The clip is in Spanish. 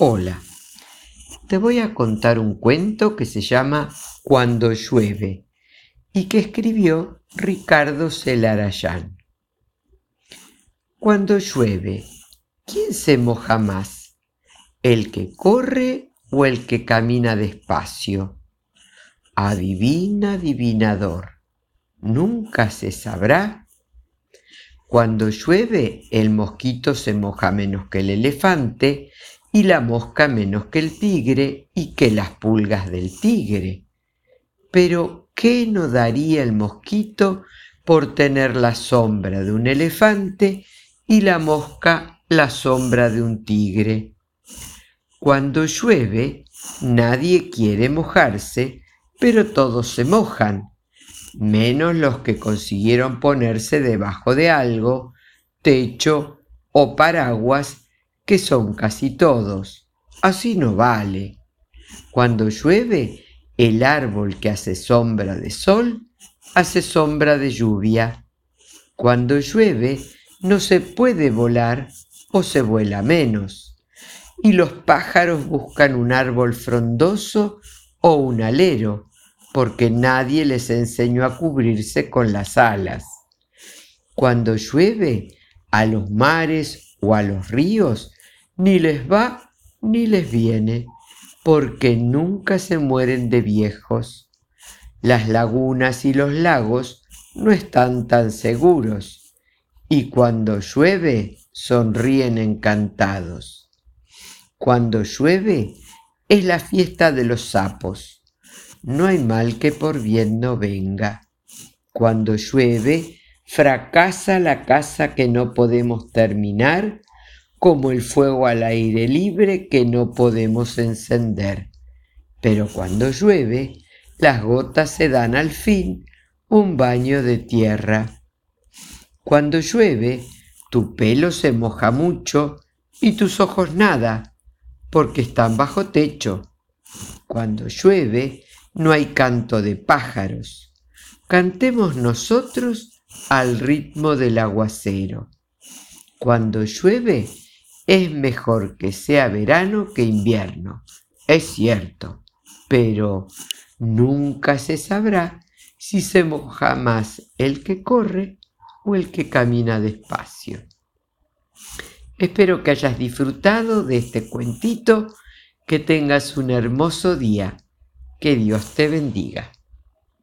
Hola, te voy a contar un cuento que se llama Cuando llueve y que escribió Ricardo Celarayán. Cuando llueve, ¿quién se moja más? ¿El que corre o el que camina despacio? Adivina, adivinador, nunca se sabrá. Cuando llueve, el mosquito se moja menos que el elefante y la mosca menos que el tigre y que las pulgas del tigre. Pero, ¿qué no daría el mosquito por tener la sombra de un elefante y la mosca la sombra de un tigre? Cuando llueve, nadie quiere mojarse, pero todos se mojan, menos los que consiguieron ponerse debajo de algo, techo o paraguas que son casi todos. Así no vale. Cuando llueve, el árbol que hace sombra de sol, hace sombra de lluvia. Cuando llueve, no se puede volar o se vuela menos. Y los pájaros buscan un árbol frondoso o un alero, porque nadie les enseñó a cubrirse con las alas. Cuando llueve, a los mares o a los ríos ni les va ni les viene, porque nunca se mueren de viejos. Las lagunas y los lagos no están tan seguros, y cuando llueve sonríen encantados. Cuando llueve es la fiesta de los sapos. No hay mal que por bien no venga. Cuando llueve, fracasa la casa que no podemos terminar como el fuego al aire libre que no podemos encender. Pero cuando llueve, las gotas se dan al fin un baño de tierra. Cuando llueve, tu pelo se moja mucho y tus ojos nada, porque están bajo techo. Cuando llueve, no hay canto de pájaros. Cantemos nosotros al ritmo del aguacero. Cuando llueve, es mejor que sea verano que invierno, es cierto, pero nunca se sabrá si se moja más el que corre o el que camina despacio. Espero que hayas disfrutado de este cuentito, que tengas un hermoso día, que Dios te bendiga.